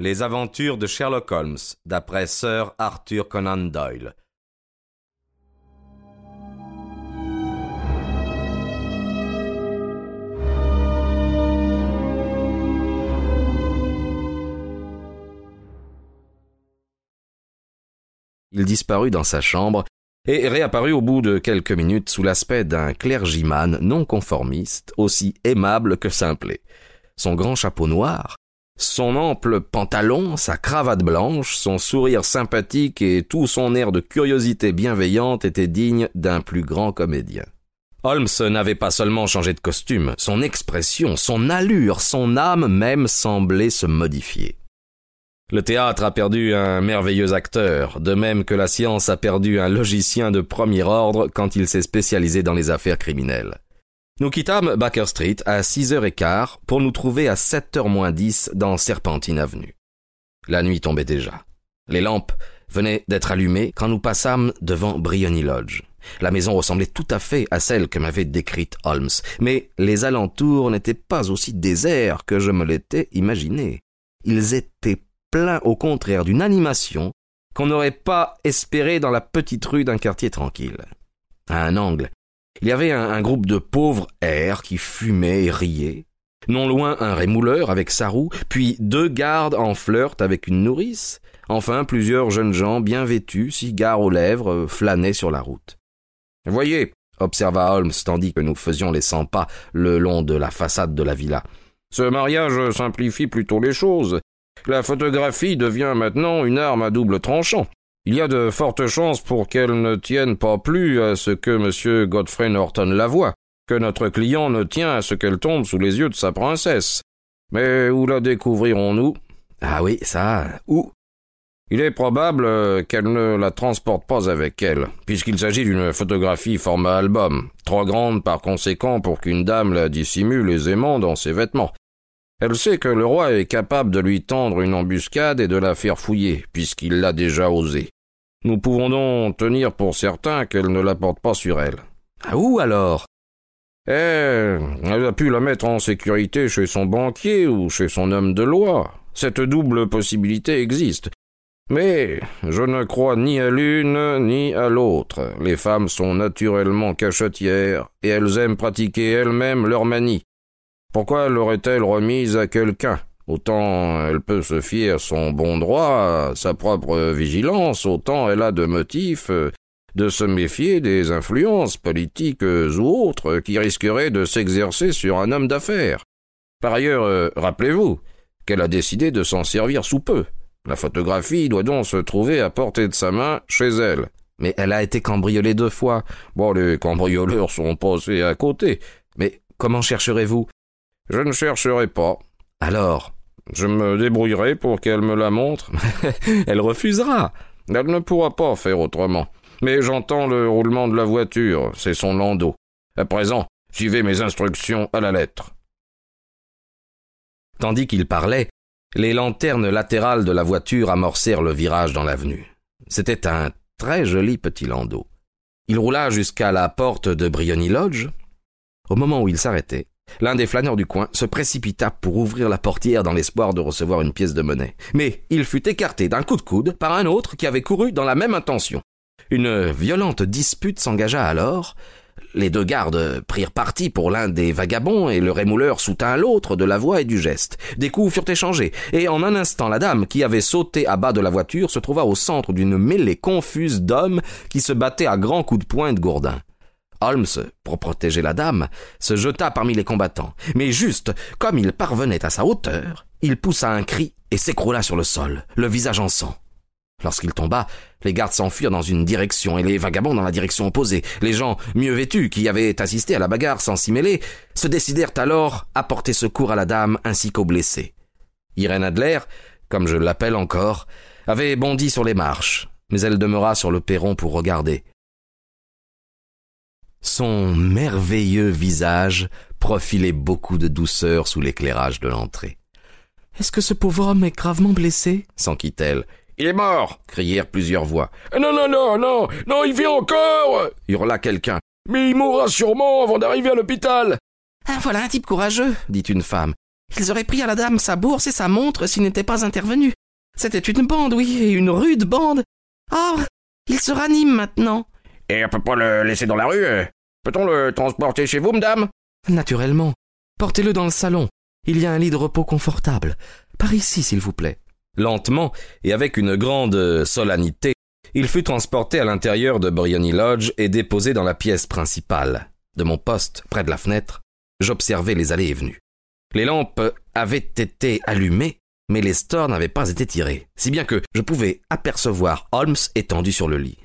Les aventures de Sherlock Holmes, d'après Sir Arthur Conan Doyle. Il disparut dans sa chambre et réapparut au bout de quelques minutes sous l'aspect d'un clergyman non conformiste, aussi aimable que simplet. Son grand chapeau noir, son ample pantalon, sa cravate blanche, son sourire sympathique et tout son air de curiosité bienveillante étaient dignes d'un plus grand comédien. Holmes n'avait pas seulement changé de costume, son expression, son allure, son âme même semblaient se modifier. Le théâtre a perdu un merveilleux acteur, de même que la science a perdu un logicien de premier ordre quand il s'est spécialisé dans les affaires criminelles. Nous quittâmes Baker Street à six heures et quart pour nous trouver à sept heures moins dix dans Serpentine Avenue. La nuit tombait déjà. Les lampes venaient d'être allumées quand nous passâmes devant Briony Lodge. La maison ressemblait tout à fait à celle que m'avait décrite Holmes, mais les alentours n'étaient pas aussi déserts que je me l'étais imaginé. Ils étaient pleins au contraire d'une animation qu'on n'aurait pas espérée dans la petite rue d'un quartier tranquille. À un angle, il y avait un, groupe de pauvres airs qui fumaient et riaient. Non loin un rémouleur avec sa roue, puis deux gardes en flirt avec une nourrice. Enfin plusieurs jeunes gens bien vêtus, cigares aux lèvres, flânaient sur la route. Voyez, observa Holmes tandis que nous faisions les cent pas le long de la façade de la villa. Ce mariage simplifie plutôt les choses. La photographie devient maintenant une arme à double tranchant. Il y a de fortes chances pour qu'elle ne tienne pas plus à ce que M. Godfrey Norton la voit, que notre client ne tient à ce qu'elle tombe sous les yeux de sa princesse. Mais où la découvrirons-nous? Ah oui, ça, où? Il est probable qu'elle ne la transporte pas avec elle, puisqu'il s'agit d'une photographie format album, trop grande par conséquent pour qu'une dame la dissimule aisément dans ses vêtements. Elle sait que le roi est capable de lui tendre une embuscade et de la faire fouiller, puisqu'il l'a déjà osé. Nous pouvons donc tenir pour certain qu'elle ne la porte pas sur elle. Ah où alors? Eh, elle a pu la mettre en sécurité chez son banquier ou chez son homme de loi. Cette double possibilité existe. Mais je ne crois ni à l'une ni à l'autre. Les femmes sont naturellement cachetières et elles aiment pratiquer elles-mêmes leur manie. Pourquoi l'aurait-elle remise à quelqu'un? Autant elle peut se fier à son bon droit, à sa propre vigilance, autant elle a de motifs euh, de se méfier des influences politiques ou autres qui risqueraient de s'exercer sur un homme d'affaires. Par ailleurs, euh, rappelez-vous qu'elle a décidé de s'en servir sous peu. La photographie doit donc se trouver à portée de sa main chez elle. Mais elle a été cambriolée deux fois. Bon, les cambrioleurs sont passés à côté. Mais comment chercherez-vous? Je ne chercherai pas. Alors je me débrouillerai pour qu'elle me la montre. elle refusera. Elle ne pourra pas faire autrement. Mais j'entends le roulement de la voiture, c'est son landau. À présent, suivez mes instructions à la lettre. Tandis qu'il parlait, les lanternes latérales de la voiture amorcèrent le virage dans l'avenue. C'était un très joli petit landau. Il roula jusqu'à la porte de Briony Lodge. Au moment où il s'arrêtait, L'un des flâneurs du coin se précipita pour ouvrir la portière dans l'espoir de recevoir une pièce de monnaie. Mais il fut écarté d'un coup de coude par un autre qui avait couru dans la même intention. Une violente dispute s'engagea alors. Les deux gardes prirent parti pour l'un des vagabonds et le rémouleur soutint l'autre de la voix et du geste. Des coups furent échangés, et en un instant la dame qui avait sauté à bas de la voiture se trouva au centre d'une mêlée confuse d'hommes qui se battaient à grands coups de poing de gourdin. Holmes, pour protéger la dame, se jeta parmi les combattants, mais juste comme il parvenait à sa hauteur, il poussa un cri et s'écroula sur le sol, le visage en sang. Lorsqu'il tomba, les gardes s'enfuirent dans une direction et les vagabonds dans la direction opposée. Les gens mieux vêtus qui avaient assisté à la bagarre sans s'y mêler se décidèrent alors à porter secours à la dame ainsi qu'aux blessés. Irène Adler, comme je l'appelle encore, avait bondi sur les marches, mais elle demeura sur le perron pour regarder. Son merveilleux visage profilait beaucoup de douceur sous l'éclairage de l'entrée. Est-ce que ce pauvre homme est gravement blessé? s'enquit-elle. Il est mort crièrent plusieurs voix. Non, non, non, non, non, il vit encore hurla quelqu'un. Mais il mourra sûrement avant d'arriver à l'hôpital. Ah, voilà un type courageux, dit une femme. Ils auraient pris à la dame sa bourse et sa montre s'il n'était pas intervenu. C'était une bande, oui, et une rude bande. Ah, il se ranime maintenant. Et on peut pas le laisser dans la rue Peut-on le transporter chez vous, madame? Naturellement. Portez-le dans le salon. Il y a un lit de repos confortable. Par ici, s'il vous plaît. Lentement et avec une grande solennité, il fut transporté à l'intérieur de Briony Lodge et déposé dans la pièce principale. De mon poste, près de la fenêtre, j'observais les allées et venues. Les lampes avaient été allumées, mais les stores n'avaient pas été tirés, si bien que je pouvais apercevoir Holmes étendu sur le lit.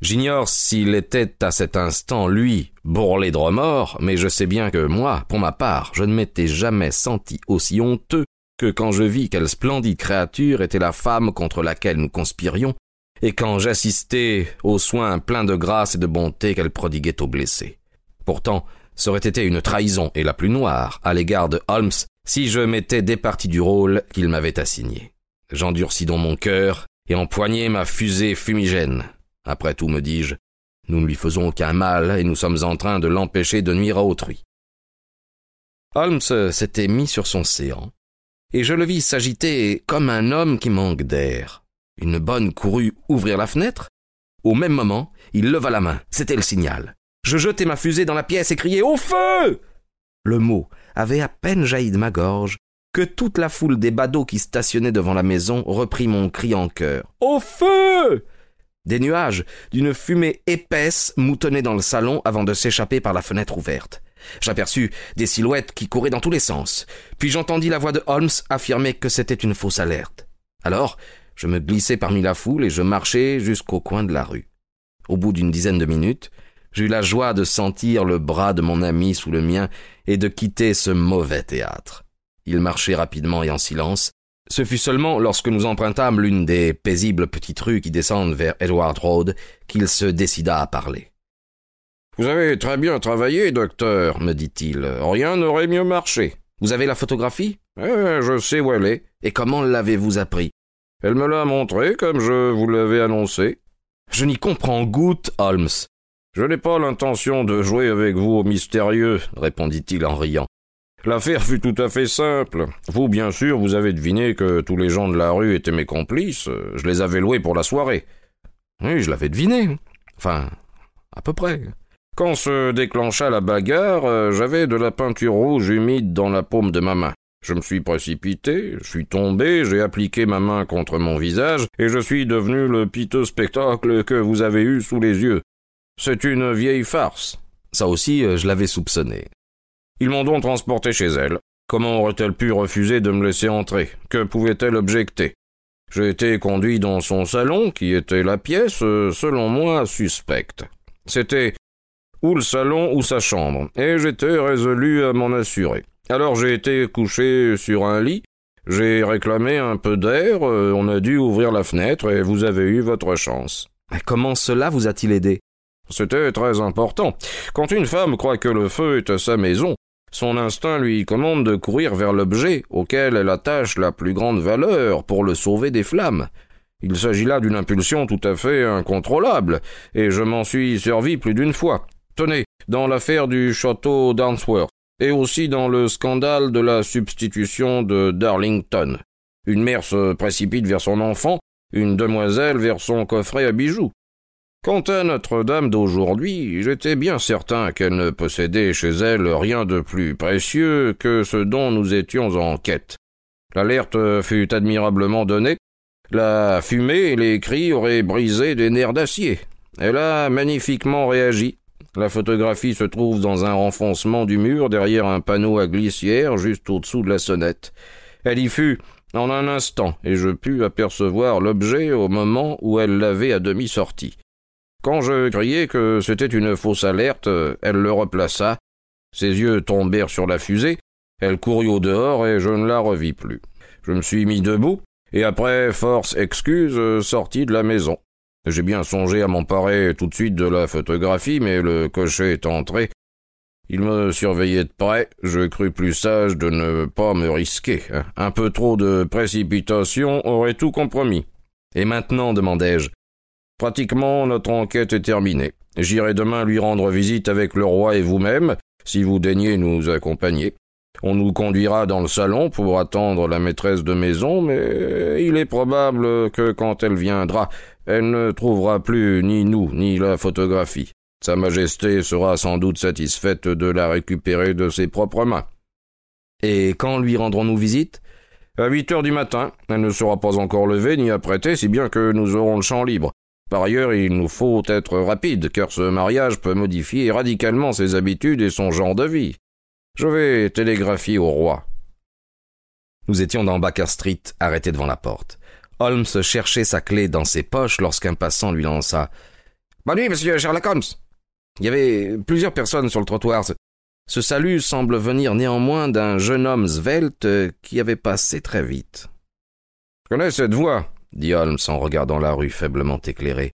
J'ignore s'il était à cet instant, lui, bourrelé de remords, mais je sais bien que moi, pour ma part, je ne m'étais jamais senti aussi honteux que quand je vis quelle splendide créature était la femme contre laquelle nous conspirions, et quand j'assistais aux soins pleins de grâce et de bonté qu'elle prodiguait aux blessés. Pourtant, ça aurait été une trahison, et la plus noire, à l'égard de Holmes, si je m'étais départi du rôle qu'il m'avait assigné. J'endurcis donc mon cœur, et empoignai ma fusée fumigène. Après tout, me dis-je, nous ne lui faisons aucun mal, et nous sommes en train de l'empêcher de nuire à autrui. Holmes s'était mis sur son séant, et je le vis s'agiter comme un homme qui manque d'air. Une bonne courut ouvrir la fenêtre. Au même moment, il leva la main. C'était le signal. Je jetai ma fusée dans la pièce et criai Au feu Le mot avait à peine jailli de ma gorge que toute la foule des badauds qui stationnaient devant la maison reprit mon cri en chœur. Au feu Des nuages d'une fumée épaisse moutonnaient dans le salon avant de s'échapper par la fenêtre ouverte. J'aperçus des silhouettes qui couraient dans tous les sens. Puis j'entendis la voix de Holmes affirmer que c'était une fausse alerte. Alors, je me glissai parmi la foule et je marchai jusqu'au coin de la rue. Au bout d'une dizaine de minutes, j'eus la joie de sentir le bras de mon ami sous le mien et de quitter ce mauvais théâtre. Il marchait rapidement et en silence. Ce fut seulement lorsque nous empruntâmes l'une des paisibles petites rues qui descendent vers Edward Road qu'il se décida à parler. Vous avez très bien travaillé, docteur, me dit-il. Rien n'aurait mieux marché. Vous avez la photographie? Eh, je sais où elle est. Et comment l'avez-vous appris? Elle me l'a montré comme je vous l'avais annoncé. Je n'y comprends goutte, Holmes. Je n'ai pas l'intention de jouer avec vous au mystérieux, répondit-il en riant. L'affaire fut tout à fait simple. Vous, bien sûr, vous avez deviné que tous les gens de la rue étaient mes complices. Je les avais loués pour la soirée. Oui, je l'avais deviné. Enfin, à peu près. Quand se déclencha la bagarre, euh, j'avais de la peinture rouge humide dans la paume de ma main. Je me suis précipité, je suis tombé, j'ai appliqué ma main contre mon visage, et je suis devenu le piteux spectacle que vous avez eu sous les yeux. C'est une vieille farce. Ça aussi, euh, je l'avais soupçonné. Ils m'ont donc transporté chez elle. Comment aurait-elle pu refuser de me laisser entrer? Que pouvait-elle objecter? J'ai été conduit dans son salon, qui était la pièce, euh, selon moi, suspecte. C'était ou le salon ou sa chambre, et j'étais résolu à m'en assurer. Alors j'ai été couché sur un lit, j'ai réclamé un peu d'air, euh, on a dû ouvrir la fenêtre et vous avez eu votre chance. Mais comment cela vous a-t-il aidé? C'était très important. Quand une femme croit que le feu est à sa maison, son instinct lui commande de courir vers l'objet auquel elle attache la plus grande valeur pour le sauver des flammes. Il s'agit là d'une impulsion tout à fait incontrôlable, et je m'en suis servi plus d'une fois. Tenez, dans l'affaire du château d'Arnsworth, et aussi dans le scandale de la substitution de Darlington. Une mère se précipite vers son enfant, une demoiselle vers son coffret à bijoux. Quant à Notre-Dame d'aujourd'hui, j'étais bien certain qu'elle ne possédait chez elle rien de plus précieux que ce dont nous étions en quête. L'alerte fut admirablement donnée, la fumée et les cris auraient brisé des nerfs d'acier. Elle a magnifiquement réagi, la photographie se trouve dans un renfoncement du mur derrière un panneau à glissière juste au-dessous de la sonnette. Elle y fut en un instant, et je pus apercevoir l'objet au moment où elle l'avait à demi sorti. Quand je criai que c'était une fausse alerte, elle le replaça. Ses yeux tombèrent sur la fusée, elle courut au dehors et je ne la revis plus. Je me suis mis debout, et après force excuse sortis de la maison. J'ai bien songé à m'emparer tout de suite de la photographie, mais le cocher est entré. Il me surveillait de près, je crus plus sage de ne pas me risquer. Un peu trop de précipitation aurait tout compromis. Et maintenant, demandai-je. Pratiquement notre enquête est terminée. J'irai demain lui rendre visite avec le roi et vous-même, si vous daignez nous accompagner. On nous conduira dans le salon pour attendre la maîtresse de maison, mais il est probable que quand elle viendra, elle ne trouvera plus ni nous, ni la photographie. Sa Majesté sera sans doute satisfaite de la récupérer de ses propres mains. Et quand lui rendrons-nous visite? À huit heures du matin. Elle ne sera pas encore levée ni apprêtée, si bien que nous aurons le champ libre. Par ailleurs, il nous faut être rapide, car ce mariage peut modifier radicalement ses habitudes et son genre de vie. Je vais télégraphier au roi. Nous étions dans Baker Street, arrêtés devant la porte. Holmes cherchait sa clé dans ses poches lorsqu'un passant lui lança Bonne nuit, monsieur Sherlock Holmes. Il y avait plusieurs personnes sur le trottoir. Ce salut semble venir néanmoins d'un jeune homme svelte qui avait passé très vite. Je connais cette voix, dit Holmes en regardant la rue faiblement éclairée.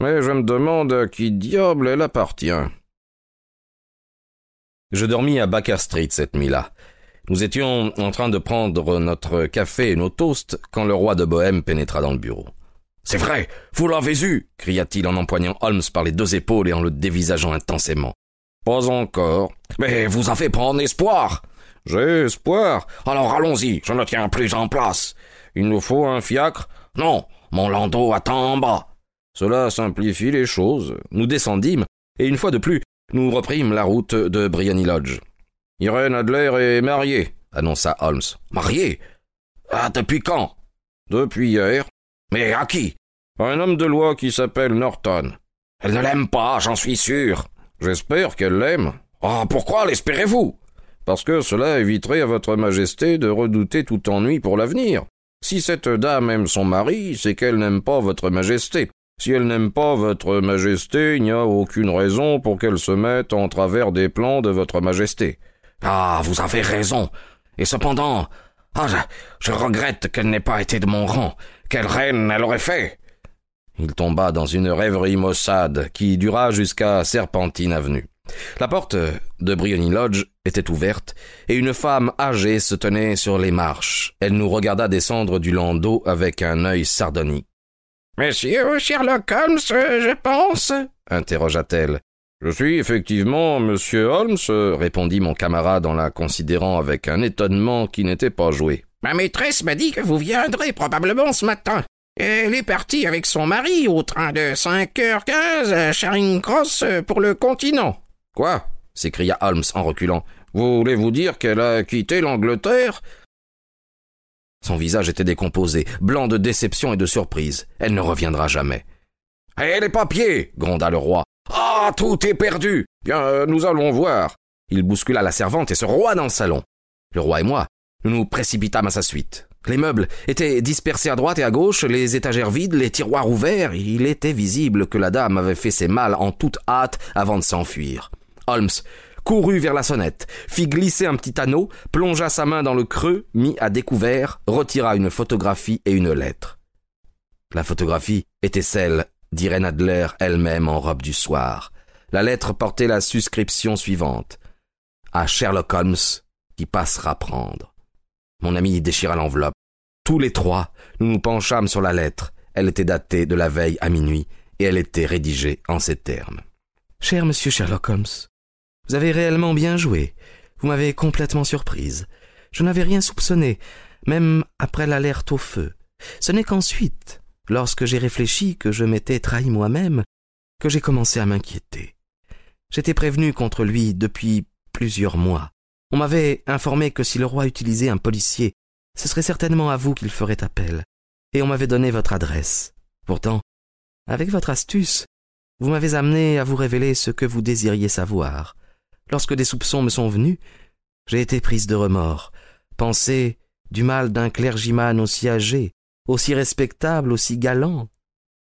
Mais je me demande à qui diable elle appartient. Je dormis à Baker Street cette nuit-là. Nous étions en train de prendre notre café et nos toasts quand le roi de Bohême pénétra dans le bureau. C'est vrai, vous l'avez eu cria-t-il en empoignant Holmes par les deux épaules et en le dévisageant intensément. Pas encore. Mais vous avez pas en espoir. J'ai espoir. Alors allons-y, je ne tiens plus en place. Il nous faut un fiacre. Non, mon landau attend en bas. Cela simplifie les choses. Nous descendîmes, et une fois de plus, nous reprîmes la route de Briony Lodge. Irène Adler est mariée, annonça Holmes. Mariée? Ah, depuis quand? Depuis hier. Mais à qui? Un homme de loi qui s'appelle Norton. Elle ne l'aime pas, j'en suis sûr. J'espère qu'elle l'aime. Ah, pourquoi l'espérez-vous? Parce que cela éviterait à votre majesté de redouter tout ennui pour l'avenir. Si cette dame aime son mari, c'est qu'elle n'aime pas votre majesté. Si elle n'aime pas votre majesté, il n'y a aucune raison pour qu'elle se mette en travers des plans de votre majesté. Ah, vous avez raison. Et cependant, ah, je, regrette qu'elle n'ait pas été de mon rang. Quelle reine elle aurait fait Il tomba dans une rêverie maussade qui dura jusqu'à Serpentine Avenue. La porte de Briony Lodge était ouverte, et une femme âgée se tenait sur les marches. Elle nous regarda descendre du landau avec un œil sardonique. Monsieur Sherlock Holmes, je pense? interrogea-t-elle. Je suis effectivement monsieur Holmes, répondit mon camarade en la considérant avec un étonnement qui n'était pas joué. Ma maîtresse m'a dit que vous viendrez probablement ce matin. Elle est partie avec son mari au train de 5h15 à Charing Cross pour le continent. Quoi? s'écria Holmes en reculant. Voulez-vous dire qu'elle a quitté l'Angleterre? Son visage était décomposé, blanc de déception et de surprise. Elle ne reviendra jamais. Et les papiers gronda le roi. Ah, tout est perdu. Bien, euh, nous allons voir. Il bouscula la servante et se roua dans le salon. Le roi et moi, nous nous précipitâmes à sa suite. Les meubles étaient dispersés à droite et à gauche, les étagères vides, les tiroirs ouverts. Il était visible que la dame avait fait ses malles en toute hâte avant de s'enfuir. Holmes courut vers la sonnette, fit glisser un petit anneau, plongea sa main dans le creux, mit à découvert, retira une photographie et une lettre. La photographie était celle d'Irène Adler elle-même en robe du soir. La lettre portait la suscription suivante. À Sherlock Holmes, qui passera prendre. Mon ami déchira l'enveloppe. Tous les trois, nous nous penchâmes sur la lettre. Elle était datée de la veille à minuit, et elle était rédigée en ces termes. Cher monsieur Sherlock Holmes, vous avez réellement bien joué. Vous m'avez complètement surprise. Je n'avais rien soupçonné, même après l'alerte au feu. Ce n'est qu'ensuite, lorsque j'ai réfléchi que je m'étais trahi moi-même, que j'ai commencé à m'inquiéter. J'étais prévenu contre lui depuis plusieurs mois. On m'avait informé que si le roi utilisait un policier, ce serait certainement à vous qu'il ferait appel, et on m'avait donné votre adresse. Pourtant, avec votre astuce, vous m'avez amené à vous révéler ce que vous désiriez savoir. Lorsque des soupçons me sont venus, j'ai été prise de remords, pensée du mal d'un clergyman aussi âgé, aussi respectable, aussi galant.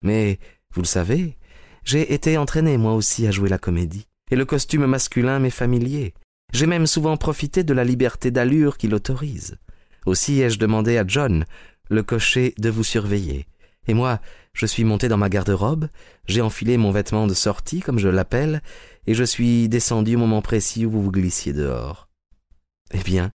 Mais, vous le savez, j'ai été entraîné moi aussi à jouer la comédie, et le costume masculin m'est familier. J'ai même souvent profité de la liberté d'allure qui l'autorise. Aussi ai-je demandé à John, le cocher, de vous surveiller. Et moi, je suis monté dans ma garde-robe, j'ai enfilé mon vêtement de sortie, comme je l'appelle, et je suis descendu au moment précis où vous vous glissiez dehors. Eh bien,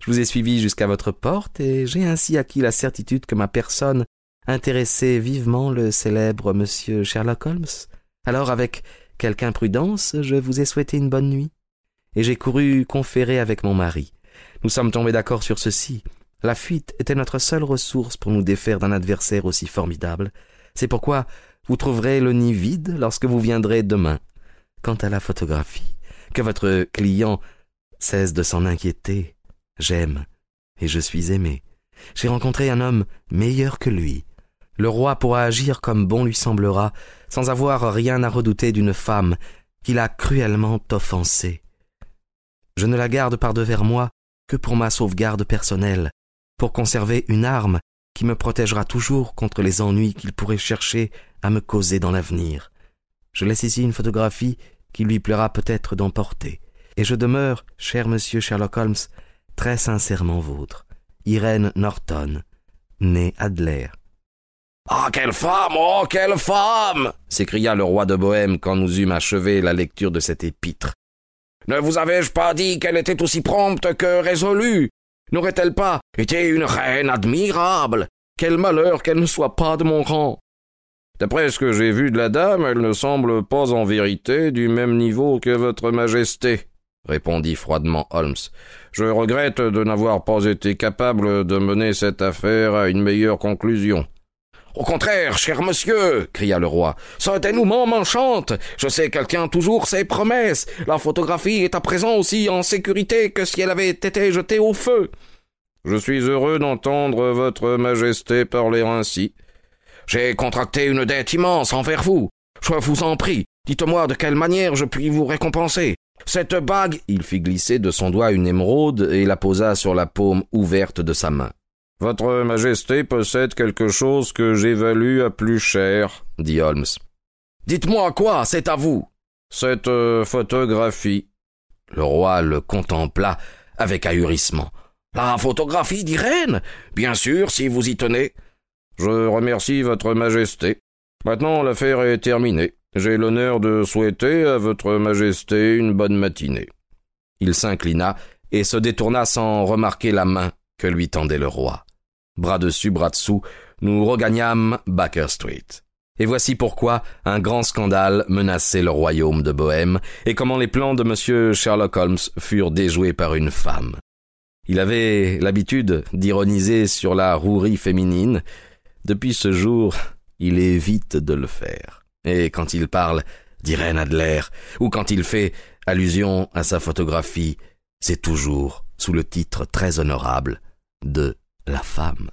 je vous ai suivi jusqu'à votre porte, et j'ai ainsi acquis la certitude que ma personne intéressait vivement le célèbre monsieur Sherlock Holmes. Alors, avec quelque imprudence, je vous ai souhaité une bonne nuit, et j'ai couru conférer avec mon mari. nous sommes tombés d'accord sur ceci. La fuite était notre seule ressource pour nous défaire d'un adversaire aussi formidable. C'est pourquoi vous trouverez le nid vide lorsque vous viendrez demain. Quant à la photographie, que votre client cesse de s'en inquiéter. J'aime et je suis aimé. J'ai rencontré un homme meilleur que lui. Le roi pourra agir comme bon lui semblera, sans avoir rien à redouter d'une femme qu'il a cruellement offensée. Je ne la garde par devers moi que pour ma sauvegarde personnelle, pour conserver une arme qui me protégera toujours contre les ennuis qu'il pourrait chercher à me causer dans l'avenir. Je laisse ici une photographie qui lui plaira peut-être d'emporter, et je demeure, cher monsieur Sherlock Holmes, très sincèrement vôtre, Irène Norton, née Adler. Ah, quelle femme! Oh, quelle femme! s'écria le roi de Bohême quand nous eûmes achevé la lecture de cette épître. Ne vous avais-je pas dit qu'elle était aussi prompte que résolue? N'aurait-elle pas été une reine admirable? Quel malheur qu'elle ne soit pas de mon rang! D'après ce que j'ai vu de la dame, elle ne semble pas en vérité du même niveau que votre majesté, répondit froidement Holmes. Je regrette de n'avoir pas été capable de mener cette affaire à une meilleure conclusion. Au contraire, cher monsieur, cria le roi, ce dénouement m'enchante. Je sais qu'elle tient toujours ses promesses. La photographie est à présent aussi en sécurité que si elle avait été jetée au feu. Je suis heureux d'entendre votre majesté parler ainsi. J'ai contracté une dette immense envers vous. Je vous en prie, dites-moi de quelle manière je puis vous récompenser. Cette bague. Il fit glisser de son doigt une émeraude et la posa sur la paume ouverte de sa main. Votre Majesté possède quelque chose que j'évalue à plus cher, dit Holmes. Dites-moi quoi, c'est à vous. Cette euh, photographie. Le roi le contempla avec ahurissement. La photographie d'Irène? Bien sûr, si vous y tenez. Je remercie Votre Majesté. Maintenant l'affaire est terminée. J'ai l'honneur de souhaiter à Votre Majesté une bonne matinée. Il s'inclina et se détourna sans remarquer la main que lui tendait le roi. Bras dessus, bras dessous, nous regagnâmes Baker Street. Et voici pourquoi un grand scandale menaçait le royaume de Bohême, et comment les plans de M. Sherlock Holmes furent déjoués par une femme. Il avait l'habitude d'ironiser sur la rouerie féminine. Depuis ce jour, il évite de le faire. Et quand il parle d'Irène Adler, ou quand il fait allusion à sa photographie, c'est toujours sous le titre très honorable de la femme.